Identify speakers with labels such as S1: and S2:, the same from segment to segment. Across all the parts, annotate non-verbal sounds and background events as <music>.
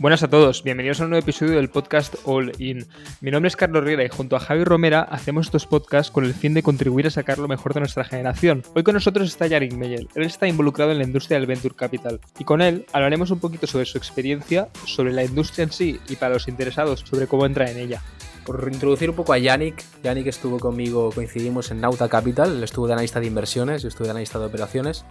S1: Buenas a todos, bienvenidos a un nuevo episodio del podcast All In. Mi nombre es Carlos Riera y junto a Javi Romera hacemos estos podcasts con el fin de contribuir a sacar lo mejor de nuestra generación. Hoy con nosotros está Yarik Meyel, él está involucrado en la industria del Venture Capital y con él hablaremos un poquito sobre su experiencia, sobre la industria en sí y para los interesados sobre cómo entra en ella.
S2: Por introducir un poco a Yannick, Yannick estuvo conmigo, coincidimos en Nauta Capital, él estuvo de analista de inversiones, yo estuve de analista de operaciones.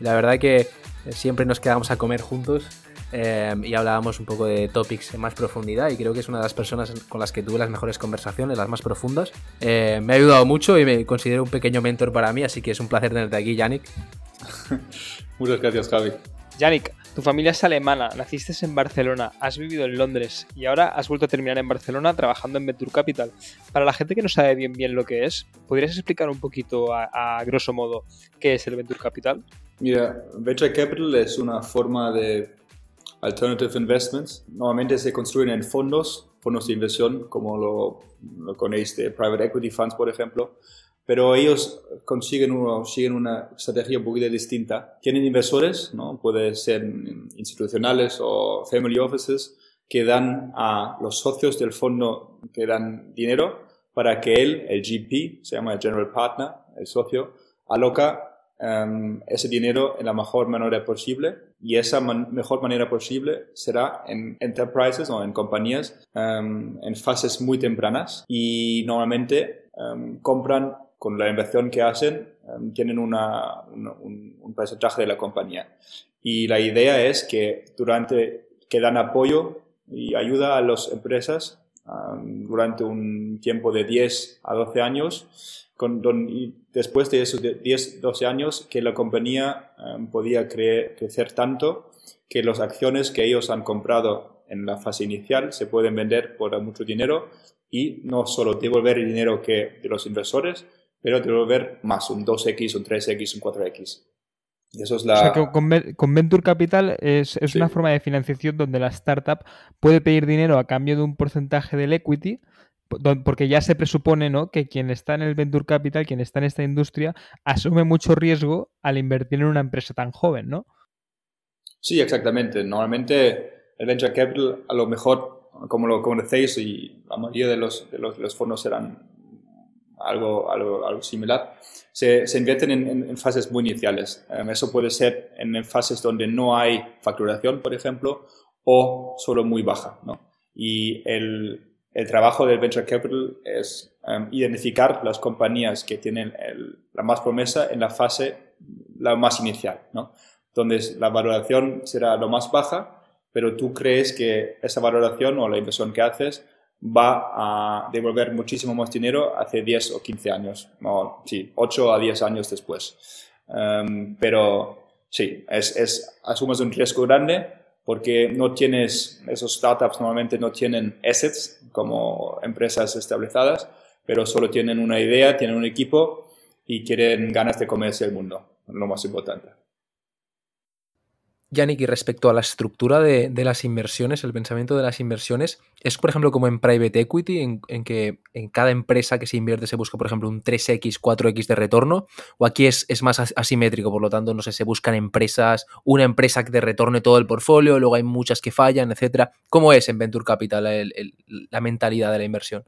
S2: La verdad que siempre nos quedamos a comer juntos eh, y hablábamos un poco de topics en más profundidad y creo que es una de las personas con las que tuve las mejores conversaciones, las más profundas. Eh, me ha ayudado mucho y me considero un pequeño mentor para mí, así que es un placer tenerte aquí, Yannick. <laughs>
S3: Muchas gracias, Javi.
S1: Yannick, tu familia es alemana, naciste en Barcelona, has vivido en Londres y ahora has vuelto a terminar en Barcelona trabajando en Venture Capital. Para la gente que no sabe bien bien lo que es, ¿podrías explicar un poquito a, grosso modo qué es el Venture Capital?
S3: Mira, Venture Capital es una forma de alternative investments. Normalmente se construyen en fondos, fondos de inversión, como lo, lo conocéis de private equity funds, por ejemplo pero ellos consiguen uno, siguen una estrategia un poquito distinta. Tienen inversores, ¿no? puede ser institucionales o family offices, que dan a los socios del fondo que dan dinero para que él, el GP, se llama el General Partner, el socio, aloca em, ese dinero en la mejor manera posible y esa mejor manera posible será en enterprises o en compañías em, en fases muy tempranas y normalmente em, compran con la inversión que hacen, tienen una, un, un, porcentaje de la compañía. Y la idea es que durante, que dan apoyo y ayuda a las empresas em, durante un tiempo de 10 a 12 años, con, y después de esos 10, 12 años, que la compañía um, podía crecer tanto que las acciones que ellos han comprado en la fase inicial se pueden vender por mucho dinero y no solo devolver el dinero que de los inversores, pero ver más, un 2X, un 3X, un 4X.
S1: Y eso es la... O sea que con, Venture Capital es, es una forma de financiación donde la startup puede pedir dinero a cambio de un porcentaje del equity, porque ya se presupone ¿no? que quien está en el Venture Capital, quien está en esta industria, asume mucho riesgo al invertir en una empresa tan joven, ¿no?
S3: Sí, exactamente. Normalmente el Venture Capital, a lo mejor, como lo conocéis, y la mayoría de los, de los, de los fondos serán algo, algo, algo similar, se, se invierten en, en, fases muy iniciales. Em, eso puede ser en, fases donde no hay facturación, por ejemplo, o solo muy baja. ¿no? Y el, el, trabajo del Venture Capital es um, identificar las compañías que tienen el, la más promesa en la fase la más inicial, ¿no? donde la valoración será lo más baja, pero tú crees que esa valoración o la inversión que haces va a devolver muchísimo más dinero hace 10 o 15 años, no, sí, 8 a 10 años después. Em, pero sí, es, es, asumes un riesgo grande porque no tienes, esos startups normalmente no tienen assets como empresas establecidas, pero solo tienen una idea, tienen un equipo y quieren ganas de comerse el mundo, lo más importante.
S2: Yannick, y respecto a la estructura de, las inversiones, el pensamiento de las inversiones, ¿es por ejemplo como en private equity, en, que en cada empresa que se invierte se busca, por ejemplo, un 3X, 4X de retorno? ¿O aquí es, más asimétrico? Por lo tanto, no sé, se buscan empresas, una empresa que te retorne todo el portfolio, luego hay muchas que fallan, etcétera. ¿Cómo es en Venture Capital la mentalidad de la inversión?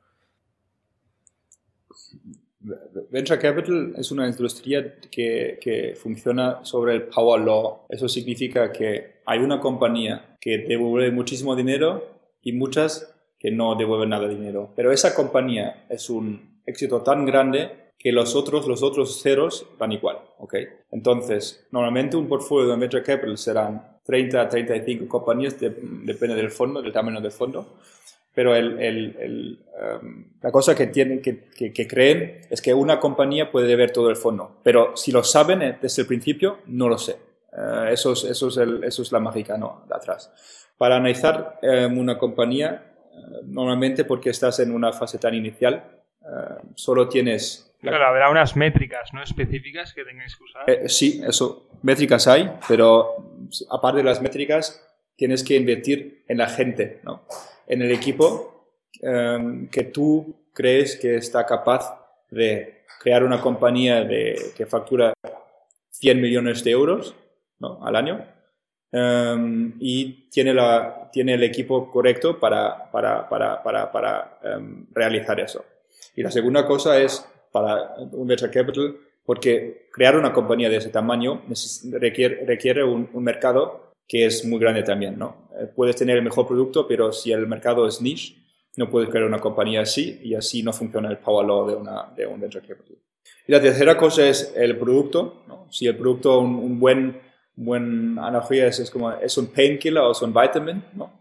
S3: Venture Capital es una industria que, que, funciona sobre el Power Law. Eso significa que hay una compañía que devuelve muchísimo dinero y muchas que no devuelven nada de dinero. Pero esa compañía es un éxito tan grande que los otros, los otros ceros van igual. ¿okay? Entonces, normalmente un portfolio de Venture Capital serán 30 a 35 compañías, depende del fondo, del tamaño del fondo pero el, el, um, la cosa que, tienen, que, que, creen es que una compañía puede ver todo el fondo, pero si lo saben eh, desde el principio, no lo sé. Uh, eso, es, eso, es el, eso es la mágica ¿no? de atrás. Para analizar um, una compañía, uh, normalmente porque estás en una fase tan inicial, uh, solo tienes...
S1: Claro, habrá unas métricas ¿no? específicas que tengáis que usar.
S3: Eh, sí, eso, métricas hay, pero aparte de las métricas, tienes que invertir en la gente, ¿no? en el equipo em, que tú crees que está capaz de crear una compañía de, que factura 100 millones de euros al año em, y tiene, la, tiene el equipo correcto para, para, para, para, para em, realizar eso. Y la segunda cosa es para un venture capital, porque crear una compañía de ese tamaño requiere, requiere un mercado que es muy grande también, ¿no? Eh, puedes tener el mejor producto, pero si el mercado es niche, no puedes crear una compañía así y así no funciona el power law de, una, de un venture capital. Y la tercera cosa es el producto. ¿no? Si el producto, un, un buen, buen analogía es, es, como, es un painkiller o es un vitamin. ¿no?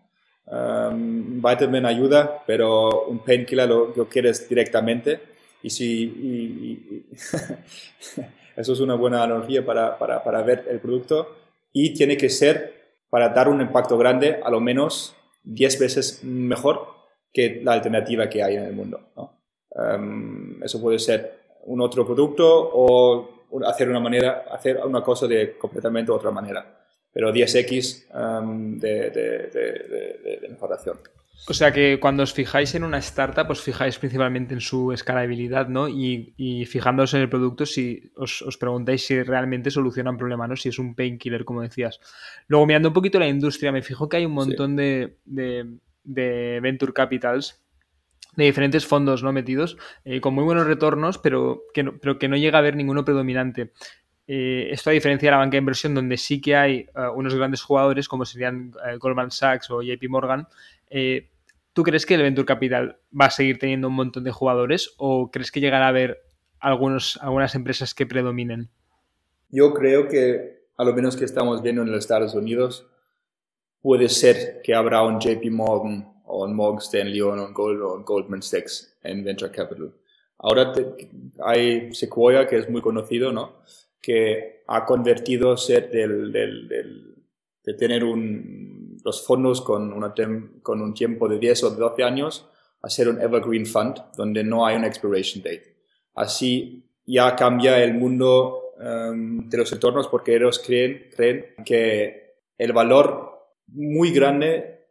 S3: Um, vitamin ayuda, pero un painkiller lo, lo quieres directamente. Y si, y, y, <laughs> eso es una buena analogía para, para, para ver el producto. Y tiene que ser, para dar un impacto grande, a lo menos 10 veces mejor que la alternativa que hay en el mundo. Um, eso puede ser un otro producto o hacer una manera, hacer una cosa de completamente otra manera. Pero 10x um, de, de, de.
S1: O sea que cuando os fijáis en una startup, os fijáis principalmente en su escalabilidad, ¿no? Y, y fijándoos en el producto, si os, os, preguntáis si realmente soluciona un problema, ¿no? Si es un painkiller, como decías. Luego, mirando un poquito la industria, me fijo que hay un montón sí. de, de, de venture capitals de diferentes fondos no metidos eh, con muy buenos retornos, pero que no, pero que no llega a haber ninguno predominante. Eh, esto a diferencia de la banca de inversión, donde sí que hay uh, unos grandes jugadores, como serían uh, Goldman Sachs o JP Morgan, eh, ¿tú crees que el Venture Capital va a seguir teniendo un montón de jugadores o crees que llegará a haber algunos, algunas empresas que predominen?
S3: Yo creo que, a lo menos que estamos viendo en los Estados Unidos, puede ser que habrá un JP Morgan o un Morgan Stanley o un, o un Goldman Sachs en Venture Capital. Ahora hay Sequoia, que es muy conocido, ¿no? Que ha convertido ser del, del, del, de tener un, los fondos con, una tem, con un tiempo de 10 o 12 años a ser un evergreen fund donde no hay una expiration date. Así ya cambia el mundo um, de los entornos porque ellos creen, creen que el valor muy grande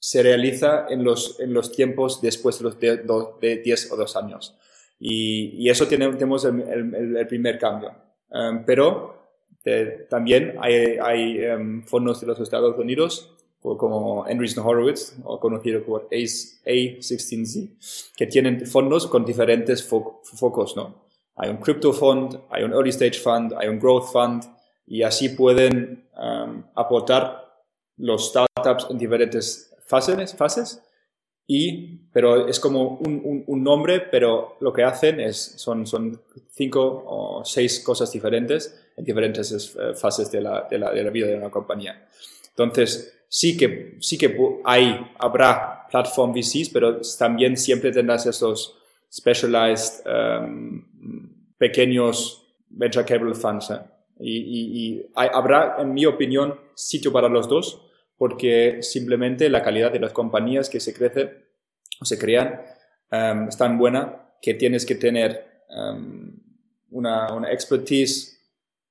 S3: se realiza en los, en los tiempos después de los de, de 10 o 2 años. Y, y eso tiene, tenemos el, el, el primer cambio. Um, pero también hay, hay um, fondos de los Estados Unidos como Andreessen Horowitz, o conocido como A16Z, que tienen fondos con diferentes fo focos, ¿no? Hay un crypto fund, hay un early stage fund, hay un growth fund, y así pueden um, aportar los startups en diferentes fases, fases y, pero es como un, un, un, nombre, pero lo que hacen es, son, son cinco o seis cosas diferentes en diferentes eh, fases de la, de la, de la vida de una compañía. Entonces, sí que, sí que hay, habrá platform VCs, pero también siempre tendrás esos specialized um, pequeños venture capital funds. ¿eh? Y, y, y hay, habrá, en mi opinión, sitio para los dos porque simplemente la calidad de las compañías que se crecen o se crean um, es tan buena que tienes que tener um, una, una, expertise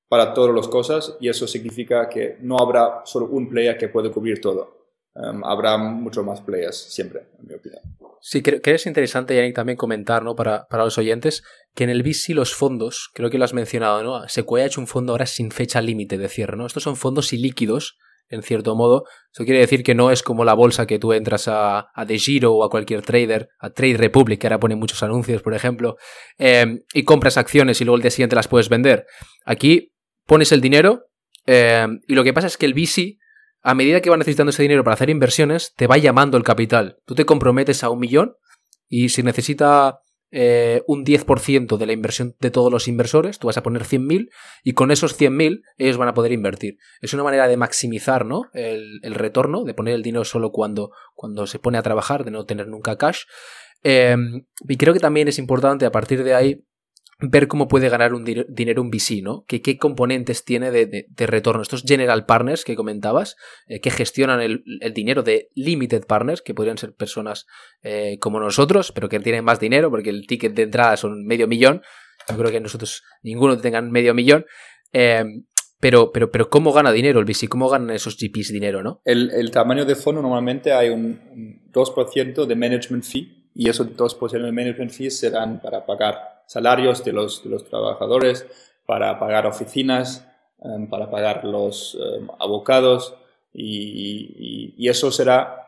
S3: para todas las cosas y eso significa que no habrá solo un player que puede cubrir todo. Um, habrá mucho más players siempre, en mi opinión.
S2: Sí, creo que es interesante, Yannick, también comentar, ¿no? Para, para los oyentes, que en el VC los fondos, creo que lo has mencionado, ¿no? Sequoia ha hecho un fondo ahora sin fecha límite de cierre, ¿no? Estos son fondos ilíquidos en cierto modo. Eso quiere decir que no es como la bolsa que tú entras a, a The Giro o a cualquier trader, a Trade Republic, que ahora pone muchos anuncios, por ejemplo, eh, y compras acciones y luego el día siguiente las puedes vender. Aquí pones el dinero eh, y lo que pasa es que el VC, a medida que va necesitando ese dinero para hacer inversiones, te va llamando el capital. Tú te comprometes a un millón y si necesita eh, un 10% de la inversión de todos los inversores, tú vas a poner 100.000 y con esos 100.000 ellos van a poder invertir. Es una manera de maximizar ¿no? el, el, retorno, de poner el dinero solo cuando, cuando se pone a trabajar, de no tener nunca cash. Eh, y creo que también es importante a partir de ahí ver cómo puede ganar un di dinero un VC, ¿no? Que, ¿Qué componentes tiene de, de, de, retorno? Estos general partners que comentabas, eh, que gestionan el, el, dinero de limited partners, que podrían ser personas eh, como nosotros, pero que tienen más dinero, porque el ticket de entrada son medio millón. Yo creo que nosotros ninguno tengan medio millón. Eh, pero, pero, pero, ¿cómo gana dinero el VC? ¿Cómo ganan esos GPs dinero, no?
S3: El, el tamaño de fondo normalmente hay un, un 2% de management fee y esos 2% de management fee serán para pagar salarios de los, de los trabajadores, para pagar oficinas, em, para pagar los em, abogados y, y, eso será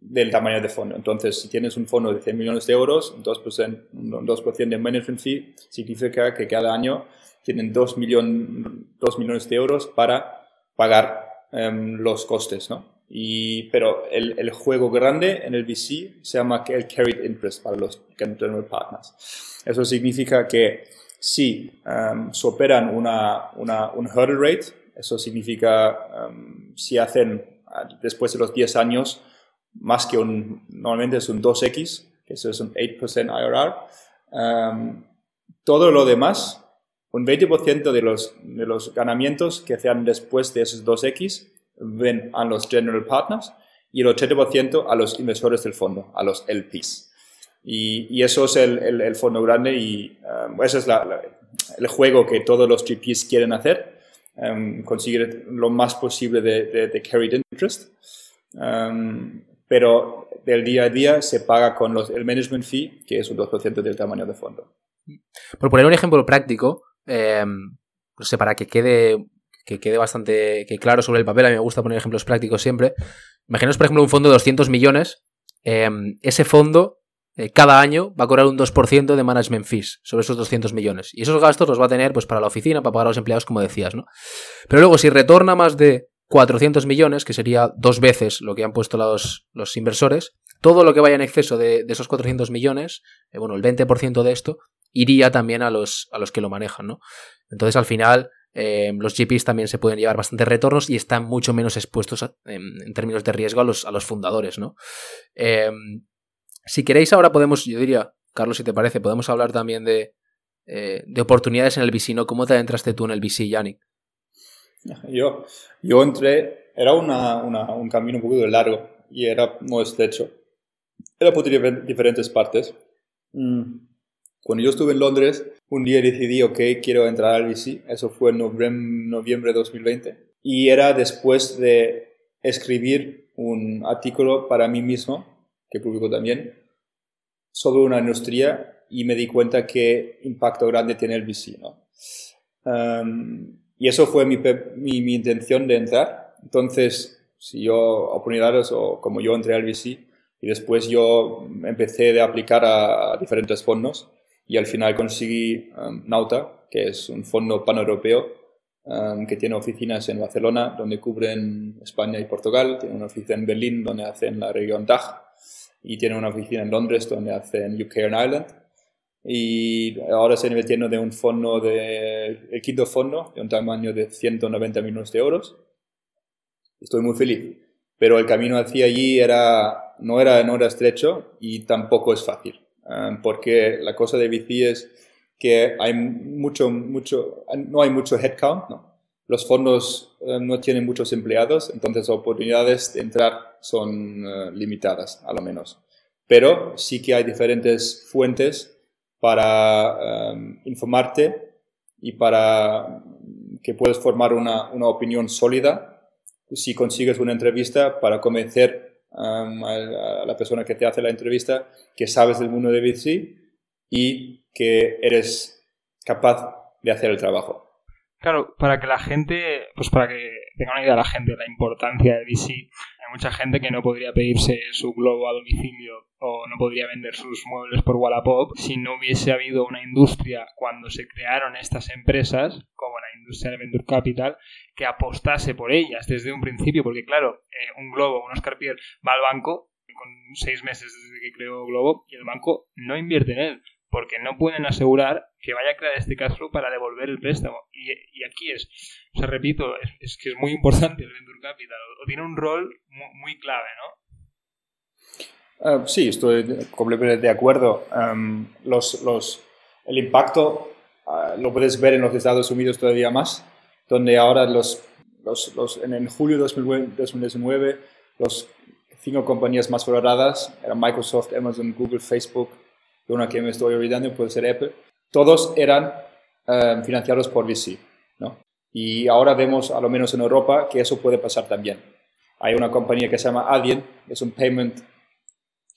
S3: del tamaño de fondo. Entonces, si tienes un fondo de 100 millones de euros, un 2%, un 2 de management fee significa que cada año tienen 2, millón, 2 millones de euros para pagar los costes, ¿no? Y, pero el, el, juego grande en el VC se llama el carried interest para los general partners. Eso significa que si um, superan una, un hurdle rate, eso significa um, si hacen después de los 10 años más que un, normalmente es un 2x, que eso es un 8% IRR, um, todo lo demás, un 20% de los, de los ganamientos que sean después de esos 2x ven a los general partners y el 80% a los inversores del fondo, a los LPs. Y, y eso es el, el, fondo grande y um, ese es la, el juego que todos los GPs quieren hacer, um, conseguir lo más posible de, de, carried interest. Um, pero del día a día se paga con los, el management fee, que es un 2% del tamaño de fondo.
S2: Por poner un ejemplo práctico, no sé, para que quede que quede bastante que claro sobre el papel. A mí me gusta poner ejemplos prácticos siempre. Imaginaos, por ejemplo, un fondo de 200 millones. Em, ese fondo eh, cada año va a cobrar un 2% de management fees sobre esos 200 millones. Y esos gastos los va a tener pues, para la oficina, para pagar a los empleados, como decías. ¿no? Pero luego, si retorna más de 400 millones, que sería dos veces lo que han puesto los, los inversores, todo lo que vaya en exceso de, esos 400 millones, eh, bueno, el 20% de esto, iría también a los, a los que lo manejan. ¿no? Entonces, al final, eh, los GPs también se pueden llevar bastantes retornos y están mucho menos expuestos en, términos de riesgo a los, a los fundadores, ¿no? Em, si queréis, ahora podemos, yo diría, Carlos, si te parece, podemos hablar también de, eh, de oportunidades en el VC, ¿no? ¿Cómo te adentraste tú en el VC, Yannick?
S3: Yo, yo entré, era un camino un poquito largo y era muy estrecho. Era por diferentes partes. Mm. Cuando yo estuve en Londres, un día decidí, ok, quiero entrar al VC. Eso fue en noviembre de 2020. Y era después de escribir un artículo para mí mismo, que publico también, sobre una industria y me di cuenta qué impacto grande tiene el VC. Um, y eso fue mi, mi, intención de entrar. Entonces, si yo, oportunidades o como yo entré al VC y después yo empecé a aplicar a diferentes fondos y al final conseguí um, Nauta, que es un fondo paneuropeo um, que tiene oficinas en Barcelona, donde cubren España y Portugal, tiene una oficina en Berlín, donde hacen la región DACH, y tiene una oficina en Londres, donde hacen UK and Ireland. Y ahora se metiendo de un fondo, de, el quinto fondo, de un tamaño de 190 millones de euros. Estoy muy feliz. Pero el camino hacia allí era, no, era, no era estrecho y tampoco es fácil. Um, porque la cosa de VC es que hay mucho, mucho, no hay mucho headcount, ¿no? Los fondos um, no tienen muchos empleados, entonces oportunidades de entrar son uh, limitadas, a lo menos. Pero sí que hay diferentes fuentes para um, informarte y para que puedas formar una, una opinión sólida si consigues una entrevista para convencer a, la persona que te hace la entrevista que sabes del mundo de VC y que eres capaz de hacer el trabajo.
S1: Claro, para que la gente, pues para que tenga una idea la gente de la importancia de VC, hay mucha gente que no podría pedirse su globo a domicilio o no podría vender sus muebles por Wallapop si no hubiese habido una industria cuando se crearon estas empresas, como la industria de Venture Capital, que apostase por ellas desde un principio, porque claro, eh, un Globo, un Oscar Pierre va al banco con seis meses desde que creó Globo y el banco no invierte en él porque no pueden asegurar que vaya a crear este cash flow para devolver el préstamo. Y, aquí es, o sea, repito, es, que es muy importante el Venture Capital, o, tiene un rol muy, clave,
S3: ¿no? Ah, sí, estoy completamente de acuerdo. los, los, el impacto ah, lo puedes ver en los Estados Unidos todavía más donde ahora los, los, los en, julio de 2019 los cinco compañías más valoradas eran Microsoft, Amazon, Google, Facebook, y una que me estoy olvidando puede ser Apple, todos eran eh, financiados por VC. ¿no? Y ahora vemos, a lo menos en Europa, que eso puede pasar también. Hay una compañía que se llama Adyen, es un payment,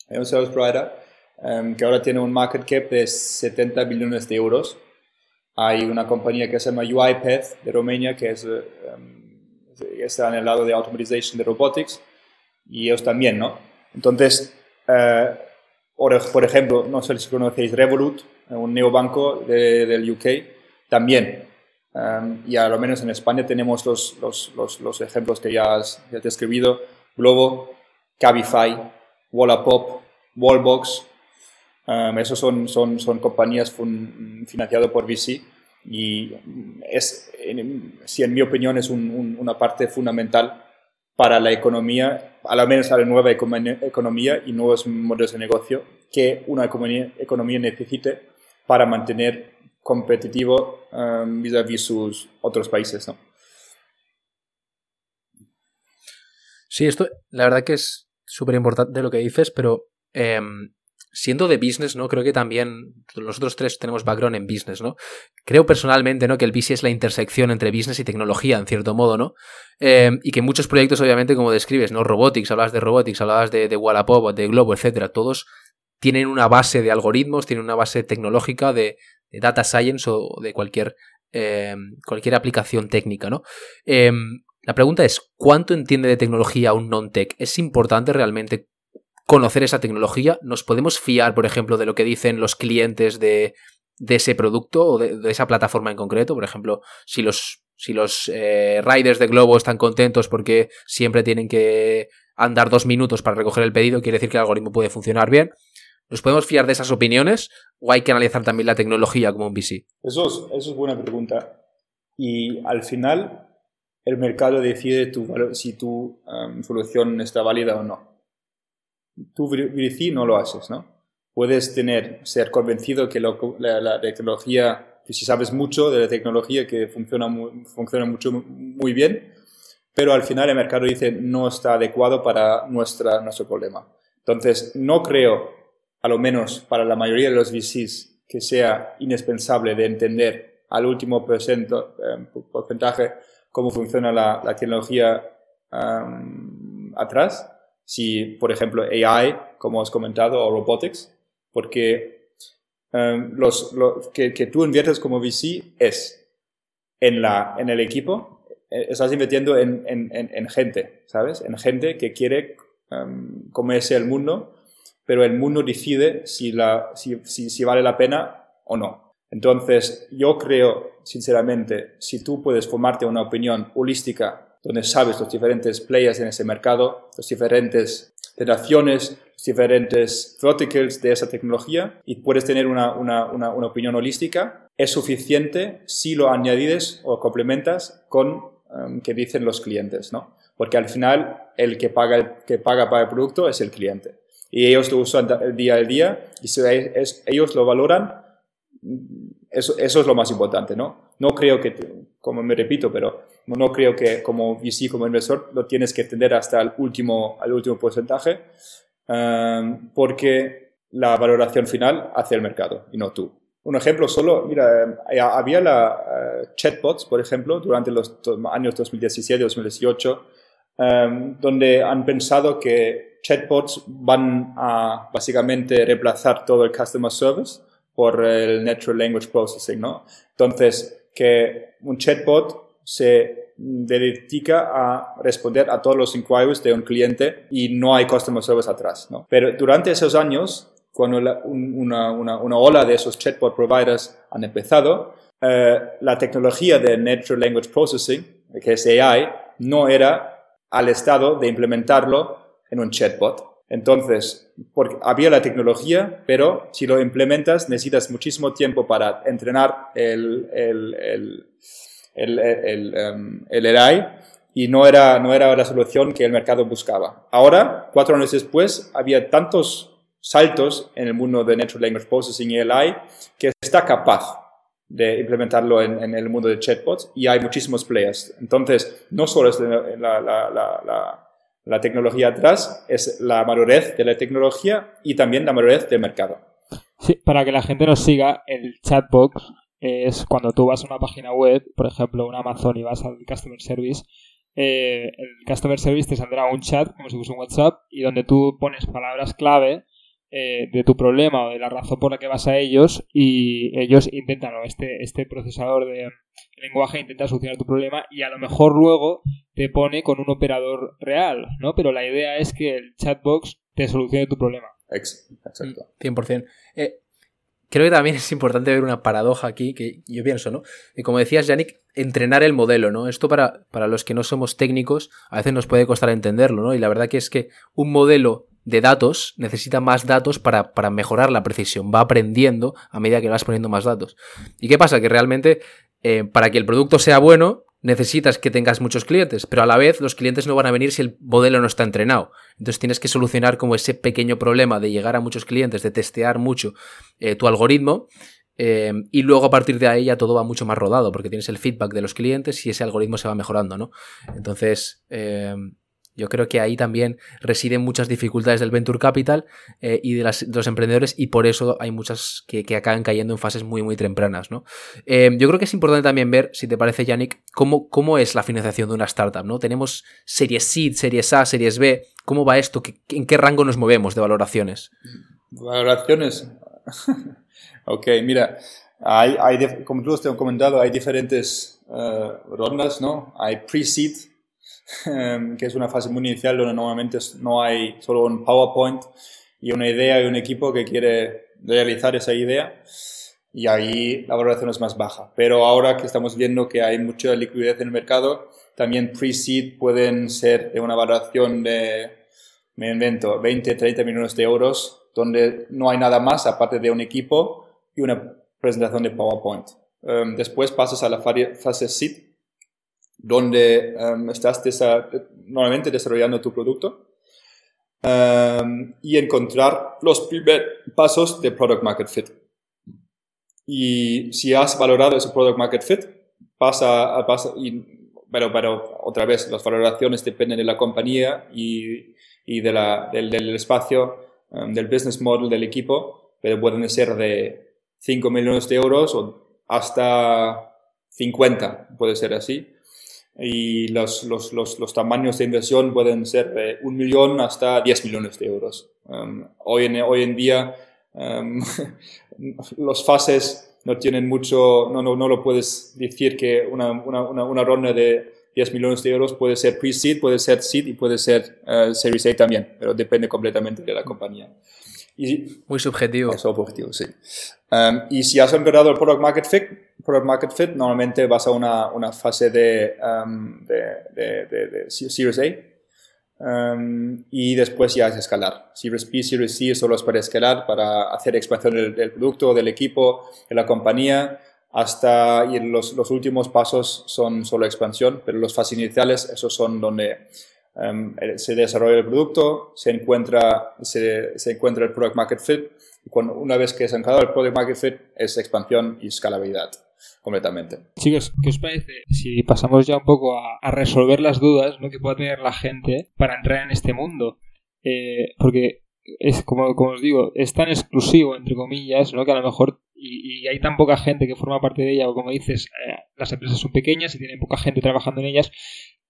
S3: un service provider, um, que ahora tiene un market cap de 70 billones de euros Hay una compañía que se llama UiPath de Romania, que es, está en el lado de automatización de robotics, y ellos también, ¿no? Entonces, por ejemplo, no sé si conocéis Revolut, un neobanco del UK, también. Um, y a lo menos en España tenemos los, los, los, los ejemplos que ya has, ya te he escrito, Globo, Cabify, Wallapop, Wallbox. Um, esos son, son, son compañías financiadas por VC y es, en, si en mi opinión es una parte fundamental para la economía, a lo menos a la nueva economía y nuevos modelos de negocio que una economía, necesite para mantener competitivo um, vis-a-vis sus otros países, ¿no?
S2: Sí, esto la verdad que es súper importante lo que dices, pero em, siendo de business, ¿no? Creo que también nosotros tres tenemos background en business, ¿no? Creo personalmente, ¿no? Que el VC es la intersección entre business y tecnología, en cierto modo, ¿no? Em, y que muchos proyectos, obviamente, como describes, ¿no? Robotics, hablabas de robotics, hablabas de, de Wallapop, de Globo, etcétera, todos tienen una base de algoritmos, tienen una base tecnológica de, data science o de cualquier, em, cualquier aplicación técnica, ¿no? Em, la pregunta es, ¿cuánto entiende de tecnología un non-tech? ¿Es importante realmente conocer esa tecnología? ¿Nos podemos fiar, por ejemplo, de lo que dicen los clientes de, ese producto o de, esa plataforma en concreto? Por ejemplo, si los, si los eh, riders de Globo están contentos porque siempre tienen que andar dos minutos para recoger el pedido, quiere decir que el algoritmo puede funcionar bien. ¿Nos podemos fiar de esas opiniones o hay que analizar también la tecnología como un VC?
S3: Eso es, buena pregunta. Y al final, el mercado decide tu, si tu um, solución está válida o no. Tú VC no lo haces, ¿no? Puedes tener, ser convencido que la, tecnología, que si sabes mucho de la tecnología, que funciona, funciona mucho, muy bien, pero al final el mercado dice no está adecuado para nuestra, nuestro problema. Entonces, no creo a lo menos para la mayoría de los VCs, que sea indispensable de entender al último eh, porcentaje cómo funciona la, tecnología atrás. Si, por ejemplo, AI, como has comentado, o robotics, porque los, que, tú inviertes como VC es en, la, en el equipo, eh, estás invirtiendo en, en, gente, ¿sabes? En gente que quiere comerse el mundo pero el mundo decide si, la, si, si, vale la pena o no. Entonces, yo creo, sinceramente, si tú puedes formarte una opinión holística donde sabes los diferentes players en ese mercado, las diferentes generaciones, los diferentes verticals de esa tecnología y puedes tener una, una, una, una opinión holística, es suficiente si lo añadides o complementas con um, que dicen los clientes, ¿no? Porque al final el que paga, que paga para el producto es el cliente y ellos lo usan día a día y si ellos lo valoran, eso, eso, es lo más importante, ¿no? No creo que, como me repito, pero no creo que como VC, como inversor, lo tienes que tener hasta el último, al último porcentaje, um, porque la valoración final hace el mercado y no tú. Un ejemplo solo, mira, eh, había la uh, chatbots, por ejemplo, durante los años 2017-2018, um, donde han pensado que chatbots van a básicamente reemplazar todo el customer service por el natural language processing, ¿no? Entonces, que un chatbot se dedica a responder a todos los inquiries de un cliente y no hay customer service atrás, ¿no? Pero durante esos años, cuando una, una, una, ola de esos chatbot providers han empezado, eh, la tecnología de Natural Language Processing, que es AI, no era al estado de implementarlo en un chatbot. Entonces, porque había la tecnología, pero si lo implementas necesitas muchísimo tiempo para entrenar el, el, el, el, el AI um, y no era, no era la solución que el mercado buscaba. Ahora, cuatro años después, había tantos saltos en el mundo de Natural Language Processing y AI que está capaz de implementarlo en, en el mundo de chatbots y hay muchísimos players. Entonces, no solo es la, la, la la tecnología atrás es la madurez de la tecnología y también la madurez del mercado.
S1: Sí, para que la gente nos siga, el chatbox es cuando tú vas a una página web, por ejemplo, un Amazon y vas al Customer Service, eh, el Customer Service te saldrá un chat, como si fuese un WhatsApp, y donde tú pones palabras clave eh, de tu problema o de la razón por la que vas a ellos y ellos intentan, o este, este procesador de lenguaje intenta solucionar tu problema y a lo mejor luego te pone con un operador real, ¿no? Pero la idea es que el chatbox te solucione tu problema.
S3: Exacto.
S2: 100%. Eh, creo que también <laughs> es importante ver una paradoja aquí, que yo pienso, ¿no? Y como decías, Yannick, entrenar el modelo, ¿no? Esto para, para los que no somos técnicos a veces nos puede costar entenderlo, ¿no? Y la verdad que es que un modelo de datos necesita más datos para, para, mejorar la precisión. Va aprendiendo a medida que vas poniendo más datos. ¿Y qué pasa? Que realmente eh, para que el producto sea bueno necesitas que tengas muchos clientes, pero a la vez los clientes no van a venir si el modelo no está entrenado. Entonces tienes que solucionar como ese pequeño problema de llegar a muchos clientes, de testear mucho eh, tu algoritmo eh, y luego a partir de ahí ya todo va mucho más rodado porque tienes el feedback de los clientes y ese algoritmo se va mejorando, ¿no? Entonces, yo creo que ahí también residen muchas dificultades del venture capital eh, y de, los emprendedores y por eso hay muchas que, acaban cayendo en fases muy, muy tempranas. ¿no? Eh, yo creo que es importante también ver, si te parece, Yannick, cómo, cómo es la financiación de una startup. ¿no? Tenemos series seed, series A, series B. ¿Cómo va esto? ¿En qué rango nos movemos de valoraciones?
S3: Valoraciones. <laughs> ok, mira, hay, hay, como tú te has comentado, hay diferentes eh, rondas, ¿no? Hay pre-seed, que es una fase muy inicial donde normalmente no hay solo un PowerPoint y una idea y un equipo que quiere realizar esa idea y ahí la valoración es más baja. Pero ahora que estamos viendo que hay mucha liquidez en el mercado, también pre-seed pueden ser de una valoración de, me invento, 20, 30 millones de euros, donde no hay nada más aparte de un equipo y una presentación de PowerPoint. Em, después pasas a la fase seed, donde em, estás normalmente desarrollando tu producto em, y encontrar los pasos de product market fit. Y si has valorado ese product market fit, pasa, a y, pero, pero otra vez, las valoraciones dependen de la compañía y, y de la, del, del, espacio, em, del business model del equipo, pero pueden ser de 5 millones de euros o hasta 50, puede ser así y los, los, los, los, tamaños de inversión pueden ser de un millón hasta 10 millones de euros. Um, hoy, en, hoy en día um, <laughs> los fases no tienen mucho, no, no, no lo puedes decir que una, una, una, ronda de 10 millones de euros puede ser pre-seed, puede ser seed y puede ser uh, Series A también, pero depende completamente de la compañía.
S2: Y, Muy subjetivo.
S3: Es objetivo, sí. Um, y si has empeorado el product market fit, product market fit, normalmente vas a una, una fase de, um, de, de, de, Series A um, y después ya es escalar. Series B, Series C solo es para escalar, para hacer expansión del, del producto, del equipo, de la compañía, hasta y los, los últimos pasos son solo expansión, pero los fases iniciales, esos son donde um, se desarrolla el producto, se encuentra, se, se encuentra el product market fit, y cuando, una vez que se ha encontrado el product market fit es expansión y escalabilidad completamente.
S1: Chicos, ¿qué os parece si pasamos ya un poco a, resolver las dudas ¿no? que pueda tener la gente para entrar en este mundo? Eh, porque es como, como os digo, es tan exclusivo, entre comillas, ¿no? que a lo mejor y, hay tan poca gente que forma parte de ella, o como dices, eh, las empresas son pequeñas y tienen poca gente trabajando en ellas.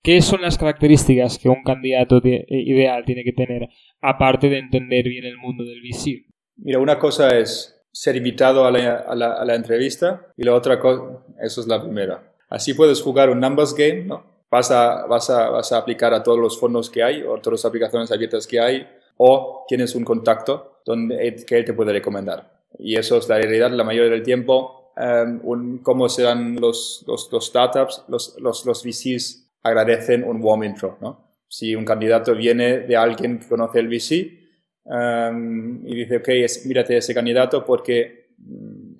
S1: ¿Qué son las características que un candidato eh, ideal tiene que tener, aparte de entender bien el mundo del VC?
S3: Mira, una cosa es ser invitado a la, a a entrevista y la otra cosa, eso es la primera. Así puedes jugar un numbers game, ¿no? Vas a, a, a aplicar a todos los fondos que hay o todas las aplicaciones abiertas que hay o tienes un contacto donde, que él te puede recomendar. Y eso es la realidad la mayoría del tiempo. Um, un, cómo serán los, los, los startups, los, los, los VCs agradecen un warm intro, ¿no? Si un candidato viene de alguien que conoce el VC, y dice, ok, es, mírate ese candidato porque mm,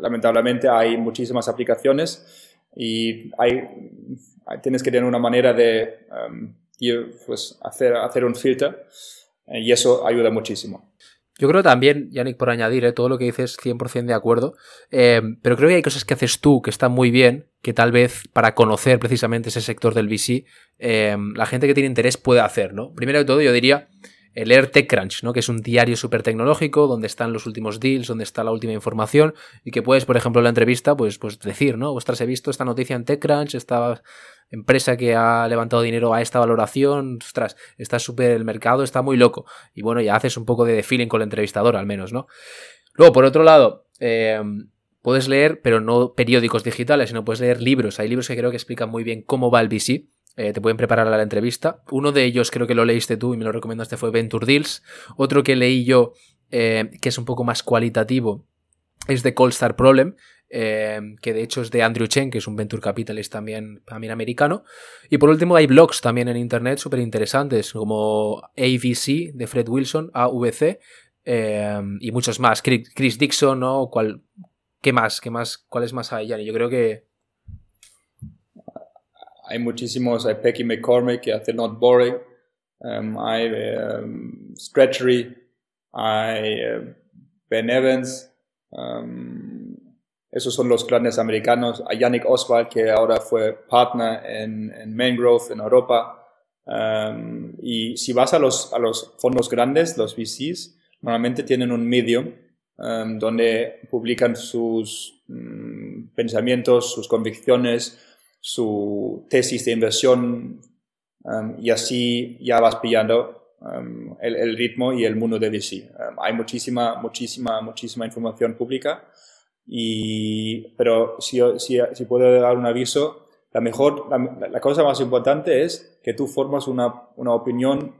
S3: lamentablemente hay muchísimas aplicaciones y hay, tienes que tener una manera de pues, hacer, hacer un filter eh, y eso ayuda muchísimo.
S2: Yo creo también, Yannick, por añadir, ¿eh? todo lo que dices 100% de acuerdo, eh, pero creo que hay cosas que haces tú que están muy bien, que tal vez para conocer precisamente ese sector del VC, la gente que tiene interés puede hacer, ¿no? Primero de todo, yo diría leer TechCrunch, ¿no? que es un diario súper tecnológico donde están los últimos deals, donde está la última información y que puedes, por ejemplo, en la entrevista, pues, pues decir, ¿no? Ostras, he visto esta noticia en TechCrunch, estaba empresa que ha levantado dinero a esta valoración, ostras, está súper el mercado, está muy loco. Y bueno, ya haces un poco de feeling con el entrevistador al menos, ¿no? Luego, por otro lado, eh, puedes leer, pero no periódicos digitales, sino puedes leer libros. Hay libros que creo que explican muy bien cómo va el VC. Eh, te pueden preparar a la entrevista. Uno de ellos creo que lo leíste tú y me lo recomendaste fue Venture Deals. Otro que leí yo, eh, que es un poco más cualitativo, es The Cold Star Problem, eh, que de hecho es de Andrew Chen, que es un venture capitalist también, también americano. Y por último hay blogs también en internet súper interesantes, como AVC de Fred Wilson, AVC, y muchos más. Chris Dixon, ¿no? ¿Cuál, ¿Qué más? ¿Qué más? ¿Cuáles más hay, Yanni? Yo creo que
S3: hay muchísimos, hay Pecky McCormick que hace Not Boring, um, hay Stretchery, hay uh, Ben Evans, esos son los grandes americanos, hay Yannick Oswald que ahora fue partner en, en Main Growth en Europa. y si vas a los, a los fondos grandes, los VCs, normalmente tienen un medium donde publican sus mm, pensamientos, sus convicciones, su tesis de inversión um, y así ya vas pillando um, el, ritmo y el mundo de VC. Um, hay muchísima, muchísima, muchísima información pública, y, pero si, si, si puedo dar un aviso, la, mejor, la, cosa más importante es que tú formas una, una opinión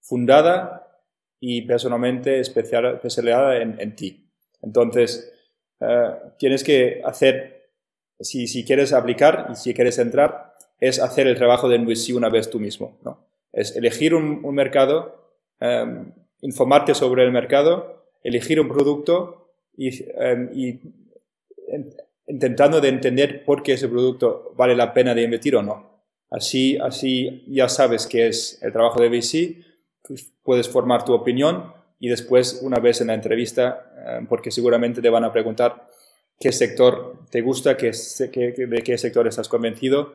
S3: fundada y personalmente especializada en, en ti. Entonces, uh, tienes que hacer si, si quieres aplicar y si quieres entrar, es hacer el trabajo de NVC una vez tú mismo. ¿no? Es elegir un, un mercado, em, informarte sobre el mercado, elegir un producto y, em, y intentando de entender por qué ese producto vale la pena de invertir o no. Así, así ya sabes qué es el trabajo de VC, pues puedes formar tu opinión y después, una vez en la entrevista, em, porque seguramente te van a preguntar qué sector te gusta, qué, de qué sector estás convencido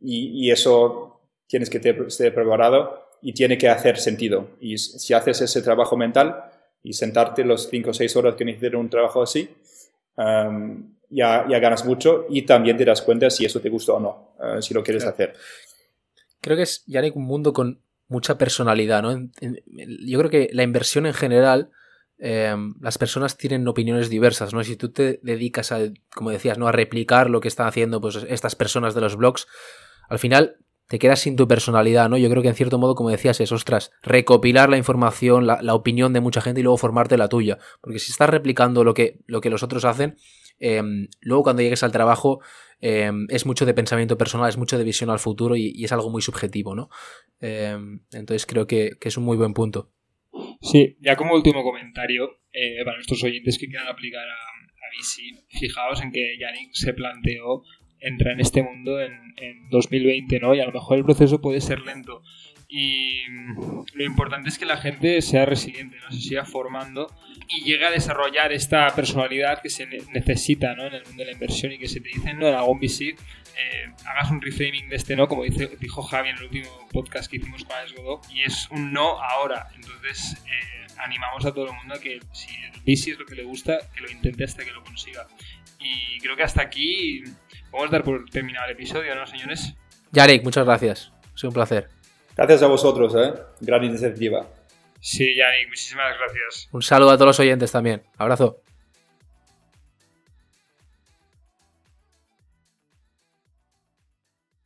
S3: y, eso tienes que estar preparado y tiene que hacer sentido. Y si haces ese trabajo mental y sentarte los 5 o 6 horas que necesitas un trabajo así, ya, ya, ganas mucho y también te das cuenta si eso te gusta o no, eh, si lo quieres hacer.
S2: Creo que es, ya hay un mundo con mucha personalidad, ¿no? Yo creo que la inversión en general Em, las personas tienen opiniones diversas, ¿no? Si tú te dedicas a, como decías, ¿no? A replicar lo que están haciendo pues, estas personas de los blogs, al final te quedas sin tu personalidad, ¿no? Yo creo que en cierto modo, como decías, es, ostras, recopilar la información, la, opinión de mucha gente y luego formarte la tuya. Porque si estás replicando lo que, lo que los otros hacen, em, luego cuando llegues al trabajo em, es mucho de pensamiento personal, es mucho de visión al futuro y, es algo muy subjetivo, ¿no? entonces creo que es un muy buen punto.
S1: Sí, ya como último comentario, eh, para nuestros oyentes que quieran aplicar a, a fijaos en que Yannick se planteó entrar en este mundo en, en 2020, ¿no? Y a lo mejor el proceso puede ser lento. Y lo importante es que la gente sea resiliente, ¿no? se siga formando y llegue a desarrollar esta personalidad que se necesita ¿no? en el mundo de la inversión y que se te dicen ¿no? en algún VC eh, hagas un reframing de este no, como dice, dijo Javi en el último podcast que hicimos con Godot, y es un no ahora. Entonces, eh, animamos a todo el mundo a que si el bici es lo que le gusta, que lo intente hasta que lo consiga. Y creo que hasta aquí podemos dar por terminado el episodio, ¿no, señores?
S2: Yarek, muchas gracias. Ha sido un placer.
S3: Gracias a vosotros, ¿eh? Gran iniciativa.
S1: Sí, Yannick, muchísimas gracias.
S2: Un saludo a todos los oyentes también. Abrazo.